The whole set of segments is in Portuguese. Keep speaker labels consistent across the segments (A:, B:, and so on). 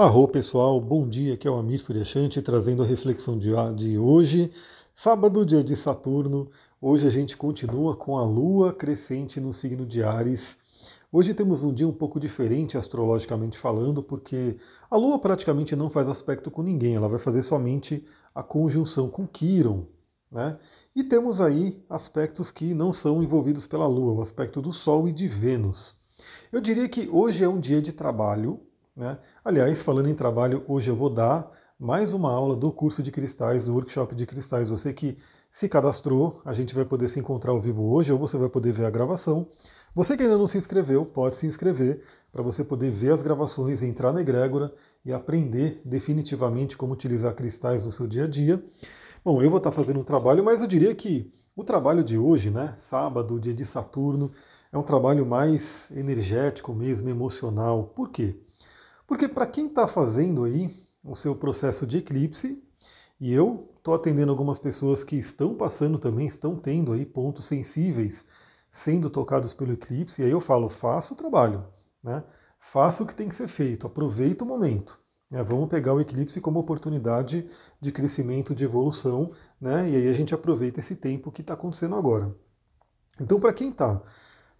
A: Arro pessoal, bom dia, aqui é o Amir Suryashanti trazendo a reflexão de, de hoje, sábado, dia de Saturno. Hoje a gente continua com a Lua crescente no signo de Ares. Hoje temos um dia um pouco diferente astrologicamente falando, porque a Lua praticamente não faz aspecto com ninguém, ela vai fazer somente a conjunção com Quiron. Né? E temos aí aspectos que não são envolvidos pela Lua, o aspecto do Sol e de Vênus. Eu diria que hoje é um dia de trabalho, né? Aliás, falando em trabalho, hoje eu vou dar mais uma aula do curso de cristais, do workshop de cristais. Você que se cadastrou, a gente vai poder se encontrar ao vivo hoje ou você vai poder ver a gravação. Você que ainda não se inscreveu, pode se inscrever para você poder ver as gravações, entrar na egrégora e aprender definitivamente como utilizar cristais no seu dia a dia. Bom, eu vou estar fazendo um trabalho, mas eu diria que o trabalho de hoje, né, sábado, dia de Saturno, é um trabalho mais energético mesmo, emocional. Por quê? Porque para quem está fazendo aí o seu processo de eclipse, e eu estou atendendo algumas pessoas que estão passando também, estão tendo aí pontos sensíveis sendo tocados pelo eclipse, e aí eu falo, faça o trabalho, né? faça o que tem que ser feito, aproveita o momento. Né? Vamos pegar o eclipse como oportunidade de crescimento, de evolução, né? e aí a gente aproveita esse tempo que está acontecendo agora. Então, para quem está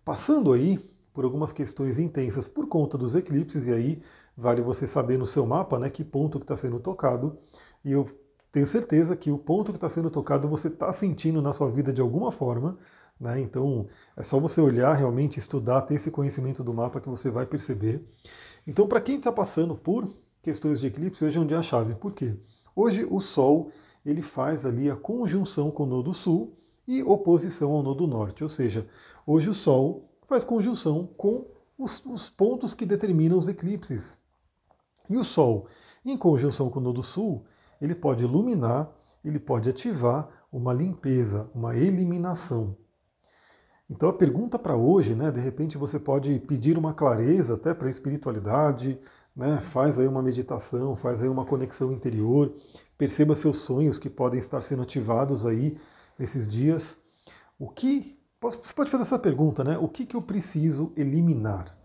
A: passando aí por algumas questões intensas por conta dos eclipses, e aí vale você saber no seu mapa né, que ponto que está sendo tocado. E eu tenho certeza que o ponto que está sendo tocado você está sentindo na sua vida de alguma forma. Né? Então é só você olhar realmente, estudar, ter esse conhecimento do mapa que você vai perceber. Então, para quem está passando por questões de eclipse, hoje é um dia chave. Por quê? Hoje o Sol ele faz ali a conjunção com o nodo sul e oposição ao nodo norte. Ou seja, hoje o Sol faz conjunção com os, os pontos que determinam os eclipses. E o Sol, em conjunção com o Nodo Sul, ele pode iluminar, ele pode ativar uma limpeza, uma eliminação. Então a pergunta para hoje, né, de repente você pode pedir uma clareza até para a espiritualidade, né, faz aí uma meditação, faz aí uma conexão interior, perceba seus sonhos que podem estar sendo ativados aí nesses dias. O que você pode fazer essa pergunta, né? O que, que eu preciso eliminar?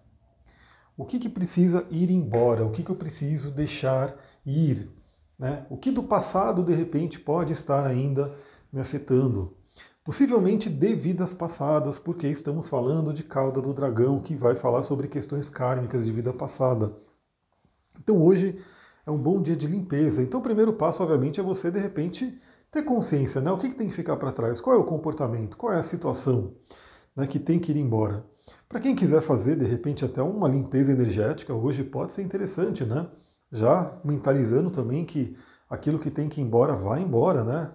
A: o que, que precisa ir embora, o que, que eu preciso deixar ir. Né? O que do passado, de repente, pode estar ainda me afetando. Possivelmente de vidas passadas, porque estamos falando de cauda do dragão, que vai falar sobre questões kármicas de vida passada. Então hoje é um bom dia de limpeza. Então o primeiro passo, obviamente, é você, de repente, ter consciência, né? O que, que tem que ficar para trás? Qual é o comportamento? Qual é a situação né, que tem que ir embora? Para quem quiser fazer, de repente, até uma limpeza energética, hoje pode ser interessante, né? Já mentalizando também que aquilo que tem que ir embora, vai embora, né?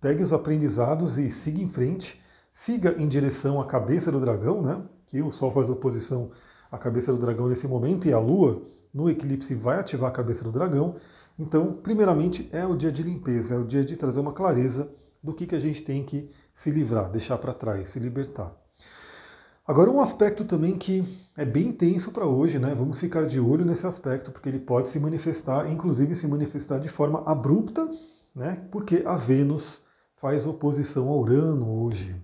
A: Pegue os aprendizados e siga em frente, siga em direção à cabeça do dragão, né? Que o Sol faz oposição à cabeça do dragão nesse momento e a Lua no eclipse vai ativar a cabeça do dragão. Então, primeiramente, é o dia de limpeza, é o dia de trazer uma clareza do que, que a gente tem que se livrar, deixar para trás, se libertar. Agora, um aspecto também que é bem tenso para hoje, né? Vamos ficar de olho nesse aspecto, porque ele pode se manifestar, inclusive se manifestar de forma abrupta, né? Porque a Vênus faz oposição a Urano hoje.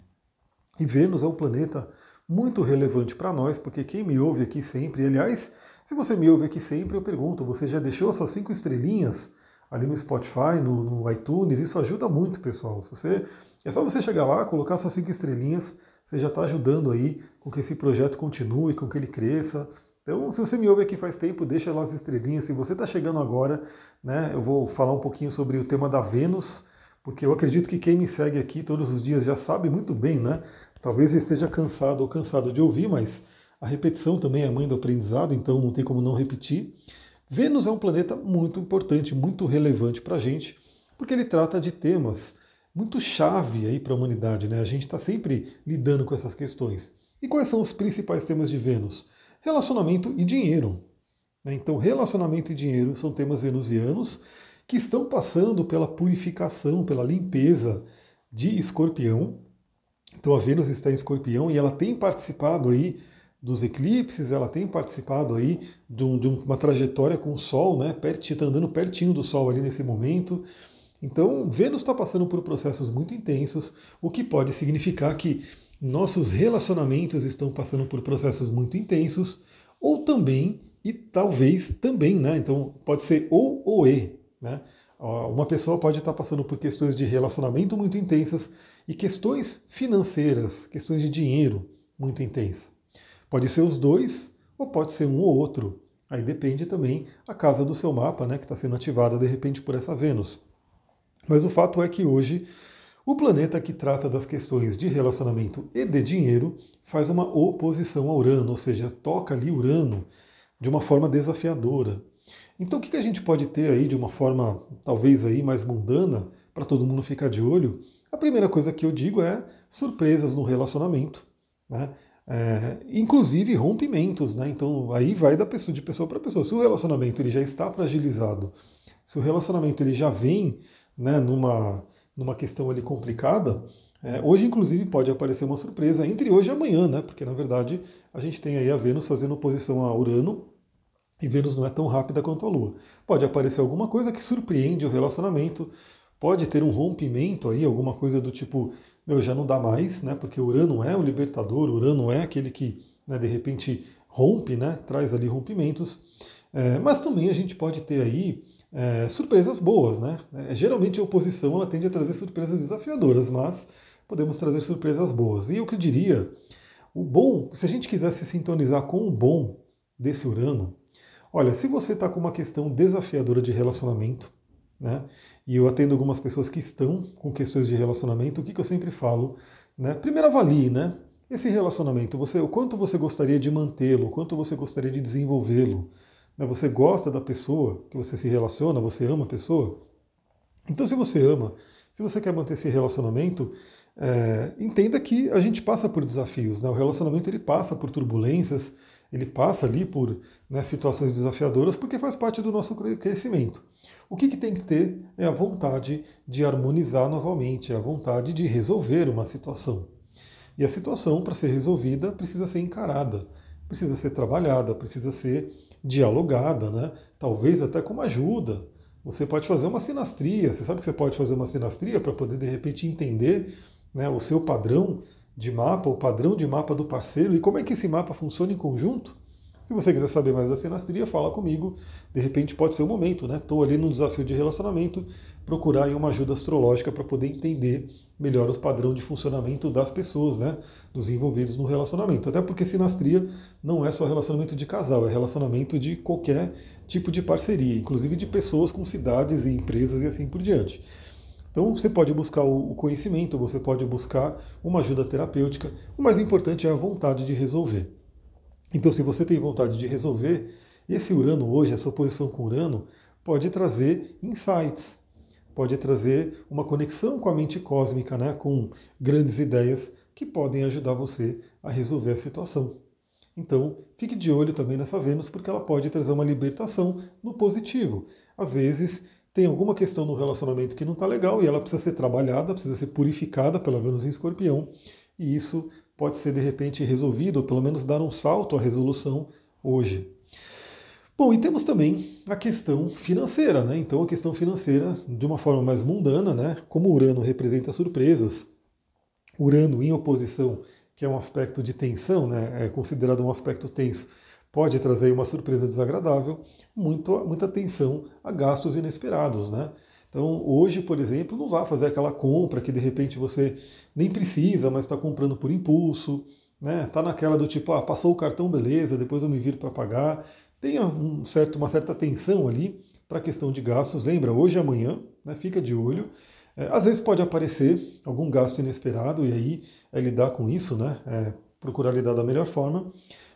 A: E Vênus é um planeta muito relevante para nós, porque quem me ouve aqui sempre, aliás, se você me ouve aqui sempre, eu pergunto, você já deixou suas cinco estrelinhas ali no Spotify, no, no iTunes? Isso ajuda muito, pessoal. Se você, é só você chegar lá, colocar suas cinco estrelinhas você já está ajudando aí com que esse projeto continue, com que ele cresça. Então, se você me ouve aqui faz tempo, deixa lá as estrelinhas. Se você está chegando agora, né, eu vou falar um pouquinho sobre o tema da Vênus, porque eu acredito que quem me segue aqui todos os dias já sabe muito bem, né? Talvez eu esteja cansado ou cansado de ouvir, mas a repetição também é a mãe do aprendizado, então não tem como não repetir. Vênus é um planeta muito importante, muito relevante para a gente, porque ele trata de temas muito chave aí para a humanidade, né? A gente está sempre lidando com essas questões. E quais são os principais temas de Vênus? Relacionamento e dinheiro. Né? Então, relacionamento e dinheiro são temas venusianos que estão passando pela purificação, pela limpeza de Escorpião. Então, a Vênus está em Escorpião e ela tem participado aí dos eclipses, ela tem participado aí de, uma trajetória com o Sol, né? Está andando pertinho do Sol ali nesse momento. Então, Vênus está passando por processos muito intensos, o que pode significar que nossos relacionamentos estão passando por processos muito intensos, ou também e talvez também, né? Então pode ser ou ou e, né? Uma pessoa pode estar passando por questões de relacionamento muito intensas e questões financeiras, questões de dinheiro muito intensas. Pode ser os dois ou pode ser um ou outro. Aí depende também a casa do seu mapa, né, que está sendo ativada de repente por essa Vênus. Mas o fato é que hoje o planeta que trata das questões de relacionamento e de dinheiro faz uma oposição a Urano, ou seja, toca ali Urano de uma forma desafiadora. Então o que a gente pode ter aí de uma forma talvez aí mais mundana, para todo mundo ficar de olho? A primeira coisa que eu digo é surpresas no relacionamento, né? É, inclusive rompimentos, né? Então aí vai da pessoa de pessoa para pessoa. Se o relacionamento ele já está fragilizado, se o relacionamento ele já vem né, numa, numa questão ali complicada, é, hoje, inclusive, pode aparecer uma surpresa entre hoje e amanhã, né? Porque na verdade a gente tem aí a Vênus fazendo oposição a Urano e Vênus não é tão rápida quanto a Lua. Pode aparecer alguma coisa que surpreende o relacionamento, pode ter um rompimento aí, alguma coisa do tipo, meu, já não dá mais, né? Porque Urano é o libertador, Urano é aquele que, né, de repente, rompe, né? Traz ali rompimentos. É, mas também a gente pode ter aí é, surpresas boas, né? É, geralmente a oposição ela tende a trazer surpresas desafiadoras, mas podemos trazer surpresas boas. E o que eu diria, o bom, se a gente quiser se sintonizar com o bom desse Urano, olha, se você está com uma questão desafiadora de relacionamento, né? E eu atendo algumas pessoas que estão com questões de relacionamento, o que, que eu sempre falo, né? Primeiro avalie, né? Esse relacionamento, você, o quanto você gostaria de mantê-lo, o quanto você gostaria de desenvolvê-lo. Né? Você gosta da pessoa que você se relaciona, você ama a pessoa. Então, se você ama, se você quer manter esse relacionamento, é, entenda que a gente passa por desafios. Né? O relacionamento ele passa por turbulências, ele passa ali por né, situações desafiadoras, porque faz parte do nosso crescimento. O que, que tem que ter é a vontade de harmonizar novamente, é a vontade de resolver uma situação. E a situação, para ser resolvida, precisa ser encarada, precisa ser trabalhada, precisa ser dialogada, né? talvez até com uma ajuda. Você pode fazer uma sinastria, você sabe que você pode fazer uma sinastria para poder de repente entender né, o seu padrão de mapa, o padrão de mapa do parceiro e como é que esse mapa funciona em conjunto. Se você quiser saber mais da sinastria, fala comigo. De repente pode ser o momento, né? Estou ali num desafio de relacionamento, procurar uma ajuda astrológica para poder entender melhor o padrão de funcionamento das pessoas, né? Dos envolvidos no relacionamento. Até porque sinastria não é só relacionamento de casal, é relacionamento de qualquer tipo de parceria, inclusive de pessoas com cidades e empresas e assim por diante. Então você pode buscar o conhecimento, você pode buscar uma ajuda terapêutica. O mais importante é a vontade de resolver. Então, se você tem vontade de resolver, esse Urano hoje, a sua posição com Urano, pode trazer insights, pode trazer uma conexão com a mente cósmica, né, com grandes ideias que podem ajudar você a resolver a situação. Então, fique de olho também nessa Vênus, porque ela pode trazer uma libertação no positivo. Às vezes, tem alguma questão no relacionamento que não está legal e ela precisa ser trabalhada, precisa ser purificada pela Vênus em Escorpião, e isso pode ser de repente resolvido, ou pelo menos dar um salto à resolução hoje. Bom, e temos também a questão financeira, né? Então a questão financeira, de uma forma mais mundana, né? Como Urano representa surpresas, Urano em oposição, que é um aspecto de tensão, né? É considerado um aspecto tenso, pode trazer uma surpresa desagradável, muito, muita tensão a gastos inesperados, né? Então, hoje, por exemplo, não vá fazer aquela compra que de repente você nem precisa, mas está comprando por impulso, né? Tá naquela do tipo, ah, passou o cartão, beleza, depois eu me viro para pagar. Tenha um certo, uma certa atenção ali para a questão de gastos. Lembra, hoje e amanhã, né? Fica de olho. É, às vezes pode aparecer algum gasto inesperado e aí é lidar com isso, né? É, procurar lidar da melhor forma.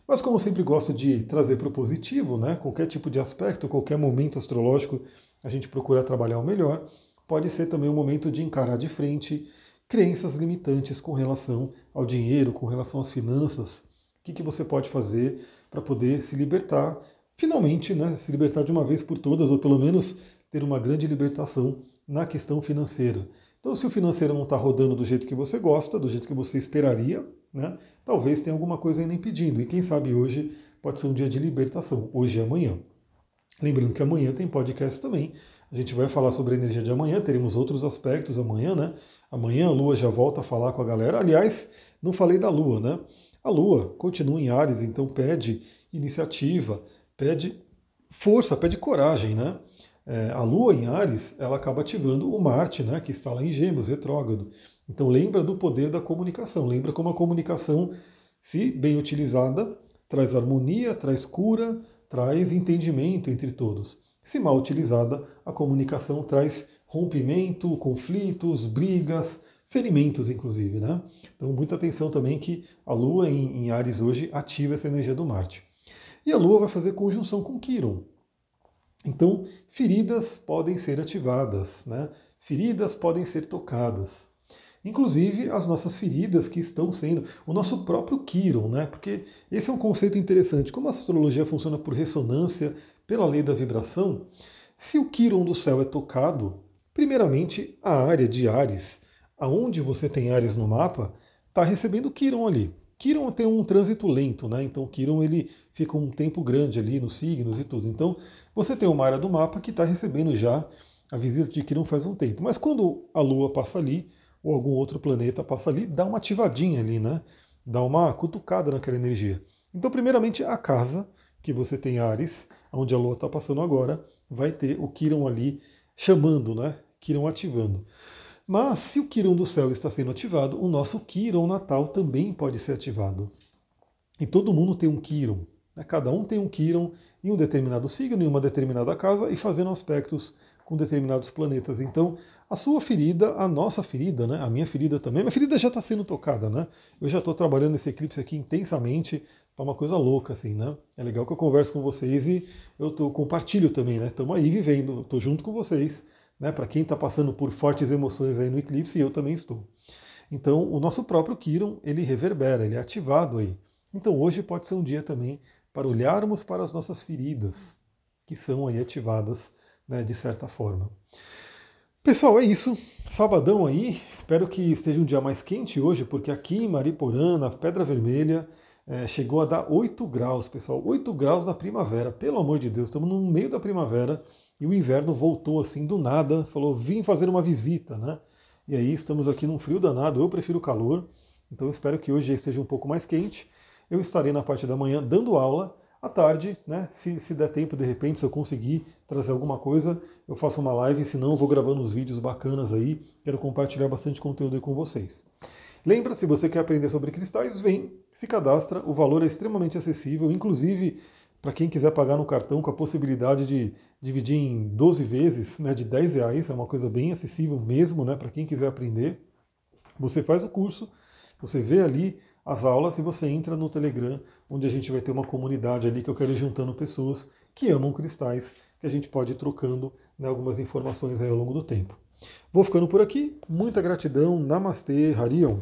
A: Mas como eu sempre gosto de trazer para o positivo, né? Qualquer tipo de aspecto, qualquer momento astrológico a gente procura trabalhar o melhor, pode ser também um momento de encarar de frente crenças limitantes com relação ao dinheiro, com relação às finanças. O que, que você pode fazer para poder se libertar, finalmente, né, se libertar de uma vez por todas, ou pelo menos ter uma grande libertação na questão financeira. Então, se o financeiro não está rodando do jeito que você gosta, do jeito que você esperaria, né, talvez tenha alguma coisa ainda impedindo. E quem sabe hoje pode ser um dia de libertação, hoje e amanhã. Lembrando que amanhã tem podcast também. A gente vai falar sobre a energia de amanhã, teremos outros aspectos amanhã, né? Amanhã a Lua já volta a falar com a galera. Aliás, não falei da Lua, né? A Lua continua em Ares, então pede iniciativa, pede força, pede coragem, né? É, a Lua em Ares, ela acaba ativando o Marte, né, que está lá em Gêmeos, retrógrado. Então lembra do poder da comunicação, lembra como a comunicação, se bem utilizada, traz harmonia, traz cura, traz entendimento entre todos. Se mal utilizada, a comunicação traz rompimento, conflitos, brigas, ferimentos, inclusive. Né? Então, muita atenção também que a Lua em, em Ares hoje ativa essa energia do Marte. E a Lua vai fazer conjunção com Quiron. Então, feridas podem ser ativadas, né? feridas podem ser tocadas. Inclusive as nossas feridas que estão sendo, o nosso próprio Quiron, né? Porque esse é um conceito interessante. Como a astrologia funciona por ressonância, pela lei da vibração, se o Quiron do céu é tocado, primeiramente a área de Ares, aonde você tem Ares no mapa, está recebendo Quiron ali. Quiron tem um trânsito lento, né? Então Quiron ele fica um tempo grande ali nos signos e tudo. Então você tem uma área do mapa que está recebendo já a visita de Quiron faz um tempo. Mas quando a Lua passa ali, ou algum outro planeta passa ali, dá uma ativadinha ali, né? Dá uma cutucada naquela energia. Então, primeiramente, a casa que você tem Ares, onde a Lua está passando agora, vai ter o Quirón ali chamando, né? Quirón ativando. Mas se o Quirón do céu está sendo ativado, o nosso Quirón natal também pode ser ativado. E todo mundo tem um Quirón. Né? Cada um tem um Quirón em um determinado signo, em uma determinada casa e fazendo aspectos com determinados planetas. Então, a sua ferida, a nossa ferida, né? a minha ferida também, minha ferida já está sendo tocada, né? Eu já estou trabalhando esse eclipse aqui intensamente, tá uma coisa louca, assim, né? É legal que eu converso com vocês e eu tô, compartilho também, né? Estamos aí vivendo, estou junto com vocês, né? Para quem está passando por fortes emoções aí no eclipse, eu também estou. Então, o nosso próprio Kiron, ele reverbera, ele é ativado aí. Então, hoje pode ser um dia também para olharmos para as nossas feridas, que são aí ativadas né, de certa forma. Pessoal, é isso. Sabadão aí. Espero que esteja um dia mais quente hoje, porque aqui em Mariporã, na Pedra Vermelha, é, chegou a dar 8 graus, pessoal. 8 graus na primavera. Pelo amor de Deus, estamos no meio da primavera e o inverno voltou assim do nada. Falou, vim fazer uma visita, né? E aí estamos aqui num frio danado. Eu prefiro calor, então espero que hoje esteja um pouco mais quente. Eu estarei na parte da manhã dando aula à tarde, né? Se, se der tempo, de repente, se eu conseguir trazer alguma coisa, eu faço uma live, se não, vou gravando uns vídeos bacanas aí. Quero compartilhar bastante conteúdo aí com vocês. Lembra, se você quer aprender sobre cristais, vem, se cadastra, o valor é extremamente acessível, inclusive para quem quiser pagar no cartão com a possibilidade de dividir em 12 vezes, né, de 10 reais, é uma coisa bem acessível mesmo, né, para quem quiser aprender. Você faz o curso, você vê ali as aulas e você entra no Telegram, onde a gente vai ter uma comunidade ali que eu quero ir juntando pessoas que amam cristais, que a gente pode ir trocando né, algumas informações ao longo do tempo. Vou ficando por aqui, muita gratidão, Namastê, Harion.